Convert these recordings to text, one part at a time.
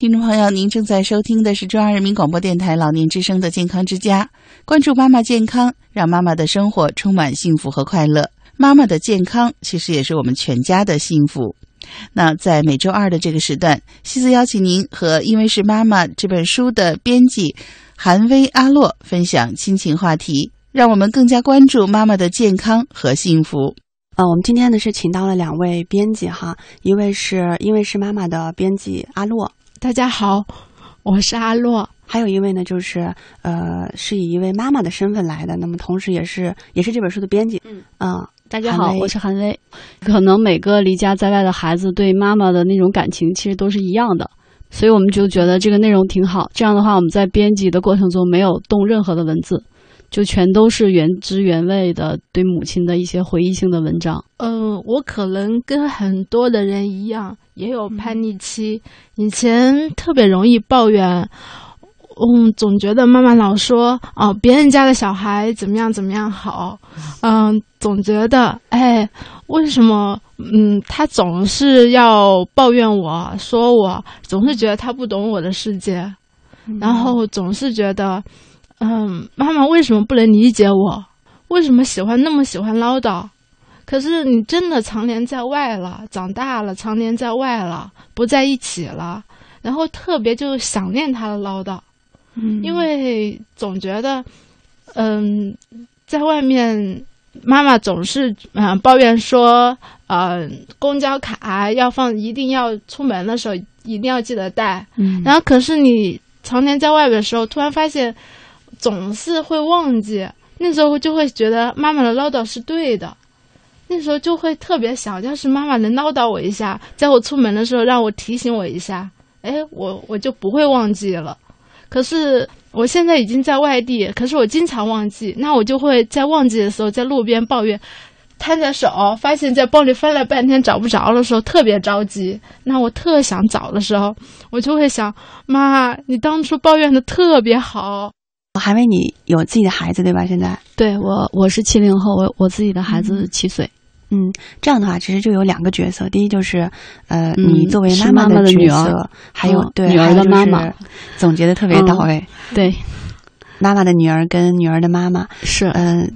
听众朋友，您正在收听的是中央人民广播电台老年之声的健康之家，关注妈妈健康，让妈妈的生活充满幸福和快乐。妈妈的健康其实也是我们全家的幸福。那在每周二的这个时段，西子邀请您和《因为是妈妈》这本书的编辑韩薇阿洛分享亲情话题，让我们更加关注妈妈的健康和幸福。呃，我们今天呢是请到了两位编辑哈，一位是因为是妈妈的编辑阿洛。大家好，我是阿洛。还有一位呢，就是呃，是以一位妈妈的身份来的，那么同时也是也是这本书的编辑。嗯啊，大家好，我是韩薇。可能每个离家在外的孩子对妈妈的那种感情其实都是一样的，所以我们就觉得这个内容挺好。这样的话，我们在编辑的过程中没有动任何的文字，就全都是原汁原味的对母亲的一些回忆性的文章。嗯、我可能跟很多的人一样，也有叛逆期。以前特别容易抱怨，嗯，总觉得妈妈老说哦，别人家的小孩怎么样怎么样好，嗯，总觉得哎，为什么嗯，他总是要抱怨我，说我，总是觉得他不懂我的世界，然后总是觉得，嗯，妈妈为什么不能理解我？为什么喜欢那么喜欢唠叨？可是你真的常年在外了，长大了，常年在外了，不在一起了，然后特别就想念他的唠叨，嗯因为总觉得，嗯，在外面，妈妈总是嗯、呃抱怨说，呃，公交卡要放，一定要出门的时候一定要记得带，嗯然后可是你常年在外边的时候，突然发现总是会忘记，那时候就会觉得妈妈的唠叨是对的，那时候就会特别想，要是妈妈能唠叨我一下，在我出门的时候让我提醒我一下，哎，我我就不会忘记了。可是我现在已经在外地，可是我经常忘记，那我就会在忘记的时候在路边抱怨。摊着手，发现在包里翻了半天找不着的时候，特别着急。那我特想找的时候，我就会想，妈，你当初抱怨的特别好。韩薇，你有自己的孩子对吧？现在，对我，我是七零后，我我自己的孩子七岁，嗯，这样的话其实就有两个角色，第一就是呃，嗯你作为是妈的妈妈的女角色，儿还有、嗯对女儿的妈妈，总结的特别到位，对，妈妈的女儿跟女儿的妈妈。是嗯、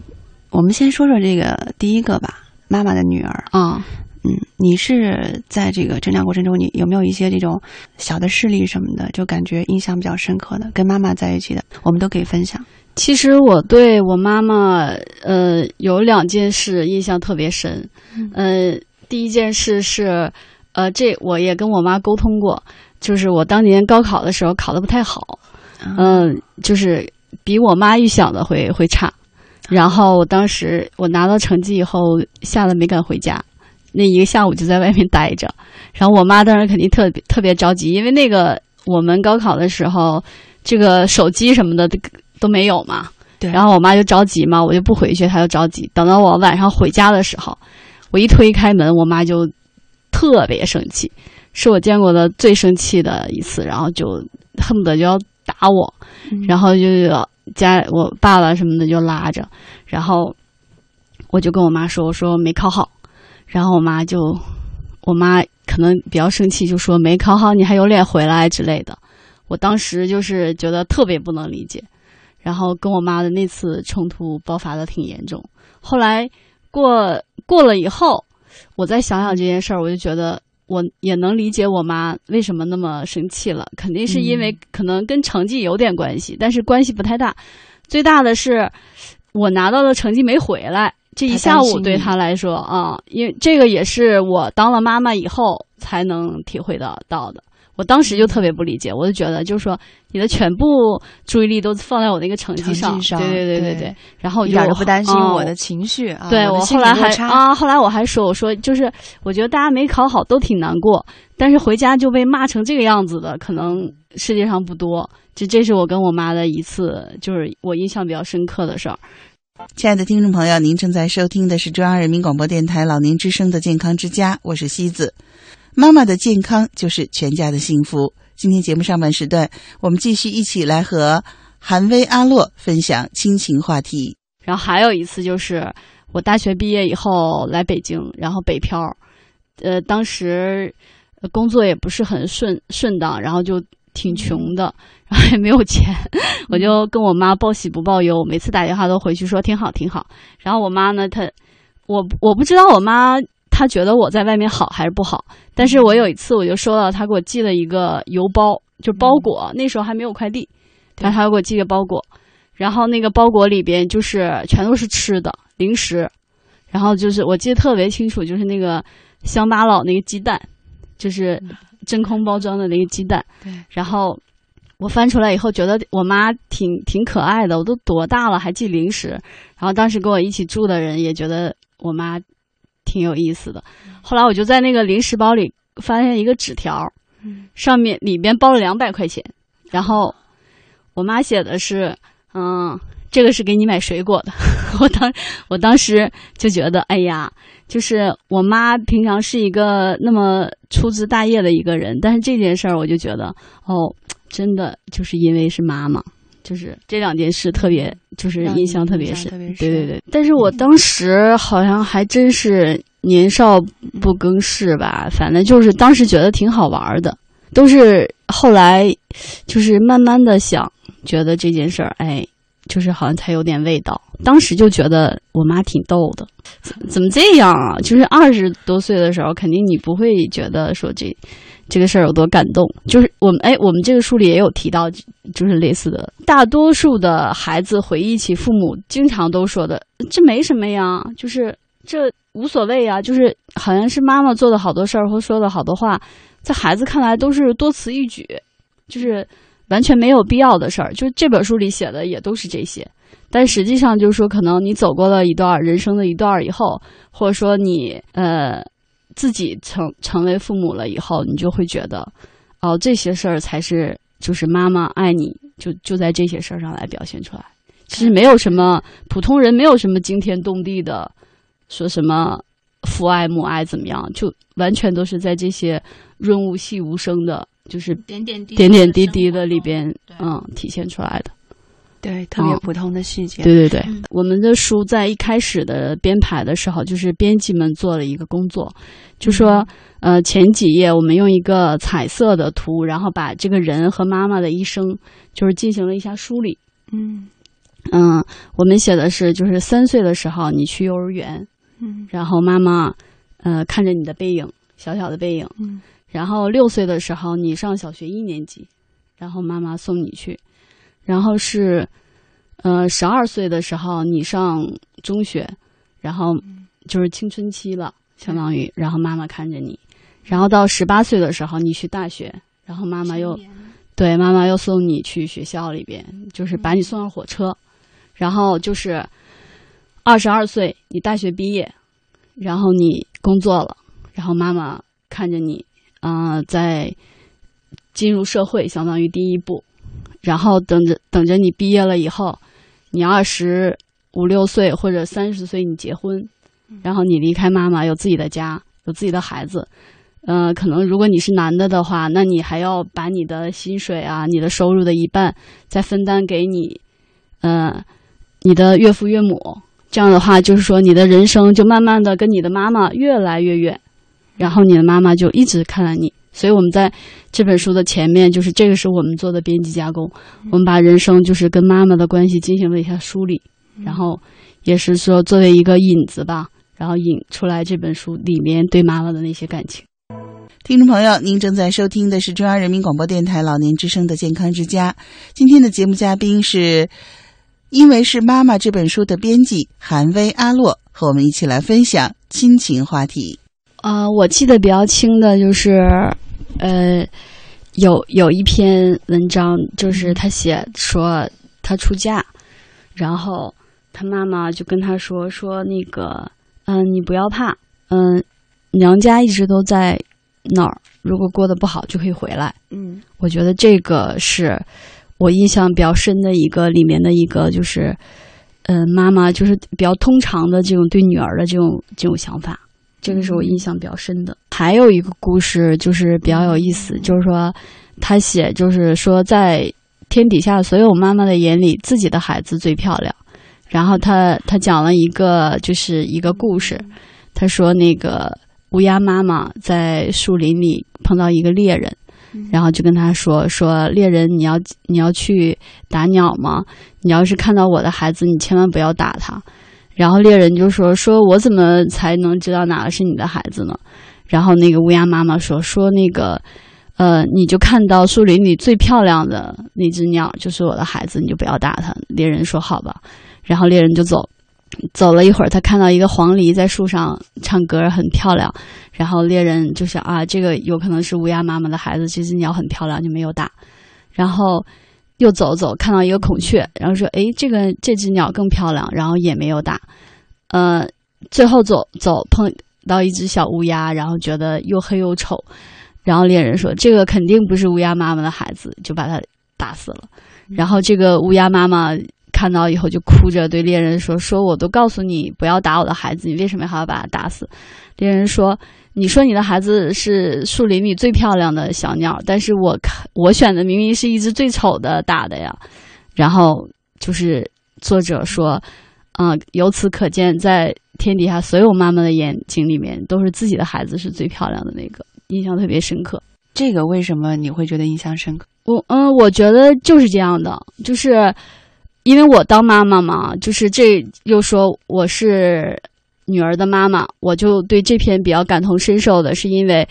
我们先说说这个第一个吧，妈妈的女儿。啊。嗯，你是在这个成长过程中，你有没有一些这种小的事例什么的，就感觉印象比较深刻的，跟妈妈在一起的，我们都可以分享。其实我对我妈妈，呃，有两件事印象特别深。呃，第一件事是，呃，这我也跟我妈沟通过，就是我当年高考的时候考得不太好，嗯、就是比我妈预想的会会差。然后我当时我拿到成绩以后，吓得没敢回家，那一个下午就在外面待着。然后我妈当时肯定特别特别着急，因为那个我们高考的时候，这个手机什么的都都没有嘛。对然后我妈就着急嘛，我就不回去，她就着急。等到我晚上回家的时候，我一推开门，我妈就特别生气，是我见过的最生气的一次，然后就恨不得就要打我，然后就家我爸爸什么的就拉着，然后我就跟我妈说，我说没考好，然后我妈就，我妈可能比较生气，就说没考好，你还有脸回来之类的。我当时就是觉得特别不能理解，然后跟我妈的那次冲突爆发的挺严重。后来过过了以后，我再想想这件事儿，我就觉得我也能理解我妈为什么那么生气了，肯定是因为可能跟成绩有点关系，但是关系不太大。最大的是我拿到的成绩没回来，这一下午对他来说啊、因为这个也是我当了妈妈以后才能体会到到的。我当时就特别不理解，我就觉得就是说你的全部注意力都放在我那个成绩上，绩上对对对对对，然后我一就点都不担心啊我的情绪啊。对我我后来还啊，后来我还说，我说就是我觉得大家没考好都挺难过，但是回家就被骂成这个样子的，可能世界上不多。这这是我跟我妈的一次，就是我印象比较深刻的事儿。亲爱的听众朋友，您正在收听的是中央人民广播电台老年之声的健康之家，我是西子。妈妈的健康就是全家的幸福。今天节目上半时段，我们继续一起来和韩薇阿洛分享亲情话题。然后还有一次就是我大学毕业以后来北京，然后北漂，呃，当时工作也不是很顺顺当，然后就挺穷的，然后也没有钱，我就跟我妈报喜不报忧，每次打电话都回去说挺好挺好。然后我妈呢，她我我不知道我妈她觉得我在外面好还是不好，但是我有一次我就收到她给我寄了一个邮包，就包裹，那时候还没有快递，然后她给我寄个包裹，然后那个包裹里边就是全都是吃的零食，然后就是我记得特别清楚，就是那个乡巴佬那个鸡蛋，就是真空包装的那个鸡蛋，对，然后我翻出来以后，觉得我妈挺挺可爱的，我都多大了还寄零食。然后当时跟我一起住的人也觉得我妈挺有意思的。后来我就在那个零食包里发现一个纸条，嗯上面里边包了两百块钱，然后我妈写的是，嗯，这个是给你买水果的。我当我当时就觉得，哎呀，就是我妈平常是一个那么粗枝大叶的一个人，但是这件事儿我就觉得，哦，真的就是因为是妈妈，就是这两件事特别，就是印象特别深。对对对，但是我当时好像还真是年少不更事吧，反正就是当时觉得挺好玩的，都是后来就是慢慢的想，觉得这件事儿，哎，就是好像才有点味道。当时就觉得我妈挺逗的，怎怎么这样啊？就是二十多岁的时候，肯定你不会觉得说这这个事儿有多感动。就是我们哎，我们这个书里也有提到，就是类似的，大多数的孩子回忆起父母经常都说的，这没什么呀，就是这无所谓呀，就是好像是妈妈做的好多事儿或说的好多话，在孩子看来都是多此一举，就是完全没有必要的事儿。就这本书里写的也都是这些，但实际上就是说，可能你走过了一段人生的一段以后，或者说你呃自己成成为父母了以后，你就会觉得，哦，这些事儿才是就是妈妈爱你，就就在这些事儿上来表现出来。其实没有什么普通人没有什么惊天动地的，说什么父爱母爱怎么样，就完全都是在这些润物细无声的，就是点点滴点点滴滴的里边，嗯，体现出来的。对，特别哦普通的细节。对对对，嗯。我们的书在一开始的编排的时候，就是编辑们做了一个工作，就说，呃，前几页我们用一个彩色的图，然后把这个人和妈妈的一生，就是进行了一下梳理。嗯。嗯，我们写的是，就是三岁的时候你去幼儿园，嗯。然后妈妈，呃，看着你的背影，小小的背影，嗯然后六岁的时候你上小学一年级，然后妈妈送你去，然后是，呃，十二岁的时候你上中学，然后就是青春期了，相当于，然后妈妈看着你，然后到十八岁的时候你去大学，然后妈妈又对，妈妈又送你去学校里边，就是把你送上火车，然后就是二十二岁，你大学毕业，然后你工作了，然后妈妈看着你，啊、在进入社会，相当于第一步，然后等着等着你毕业了以后，你二十五六岁或者三十岁你结婚，然后你离开妈妈，有自己的家，有自己的孩子。呃，可能如果你是男的的话，那你还要把你的薪水啊、你的收入的一半再分担给你，呃，你的岳父岳母。这样的话，就是说你的人生就慢慢的跟你的妈妈越来越远，然后你的妈妈就一直看着你。所以我们在这本书的前面，就是这个是我们做的编辑加工，我们把人生就是跟妈妈的关系进行了一下梳理，然后也是说作为一个引子吧，然后引出来这本书里面对妈妈的那些感情。听众朋友，您正在收听的是中央人民广播电台老年之声的健康之家。今天的节目嘉宾是《因为是妈妈》这本书的编辑韩薇阿洛，和我们一起来分享亲情话题。呃，我记得比较清的就是，呃，有有一篇文章，就是他写说他出嫁，然后他妈妈就跟他说说那个，嗯、你不要怕，嗯、娘家一直都在那儿，如果过得不好就可以回来。嗯我觉得这个是我印象比较深的一个里面的一个，就是，呃，妈妈就是比较通常的这种对女儿的这种这种想法，这个是我印象比较深的。还有一个故事就是比较有意思，就是说他写就是说在天底下所有妈妈的眼里，自己的孩子最漂亮。然后他他讲了一个就是一个故事，他说那个乌鸦妈妈在树林里碰到一个猎人，然后就跟他说：“说猎人，你要你要去打鸟吗？你要是看到我的孩子，你千万不要打他。”然后猎人就说：“说我怎么才能知道哪个是你的孩子呢？”然后那个乌鸦妈妈说：“说那个，呃，你就看到树林里最漂亮的那只鸟就是我的孩子，你就不要打它。”猎人说：“好吧。”然后猎人就走。走了一会儿，他看到一个黄鹂在树上唱歌，很漂亮。然后猎人就想啊，这个有可能是乌鸦妈妈的孩子。这只鸟很漂亮，就没有打。然后又走走，看到一个孔雀，然后说：“哎，这个这只鸟更漂亮。”然后也没有打。呃，最后走走碰到一只小乌鸦，然后觉得又黑又丑。然后猎人说：“这个肯定不是乌鸦妈妈的孩子，就把它打死了。”然后这个乌鸦妈妈。看到以后就哭着对猎人说：“说我都告诉你不要打我的孩子，你为什么还要把它打死？”猎人说：“你说你的孩子是树林里最漂亮的小鸟，但是我看我选的明明是一只最丑的打的呀。”然后就是作者说：“嗯，由此可见，在天底下所有妈妈的眼睛里面，都是自己的孩子是最漂亮的那个，印象特别深刻。这个为什么你会觉得印象深刻？我嗯，我觉得就是这样的，就是。”因为我当妈妈嘛，就是这又说我是女儿的妈妈，我就对这篇比较感同身受的，是因为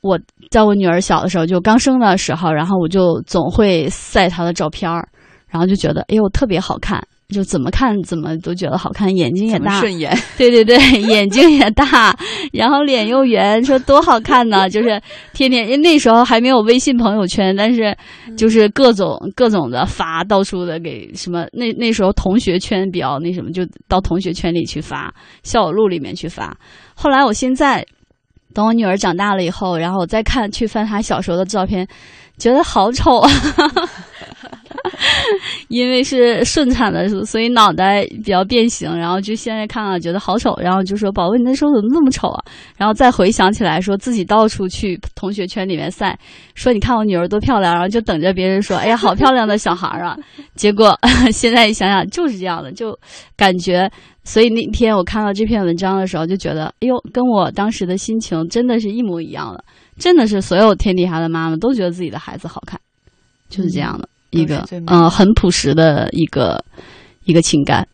我在我女儿小的时候，就刚生的时候，然后我就总会晒她的照片儿，然后就觉得哎呦特别好看。就怎么看怎么都觉得好看，眼睛也大，顺眼。对对对，眼睛也大，然后脸又圆，说多好看呢！就是天天，因为那时候还没有微信朋友圈，但是就是各种各种的发，到处的给什么。那那时候同学圈比较那什么，就到同学圈里去发，校友录里面去发。后来我现在等我女儿长大了以后，然后我再看去翻她小时候的照片，觉得好丑啊。因为是顺产的，所以脑袋比较变形，然后就现在看了觉得好丑，然后就说：“宝贝，你那时候怎么那么丑啊？”然后再回想起来，说自己到处去同学圈里面晒，说：“你看我女儿多漂亮。”然后就等着别人说：“哎呀，好漂亮的小孩啊！”结果 现在一想想就是这样的，就感觉。所以那天我看到这篇文章的时候，就觉得：“哎呦，跟我当时的心情真的是一模一样的，真的是所有天底下的妈妈都觉得自己的孩子好看，就是这样的。”一个嗯，很朴实的一个一个情感。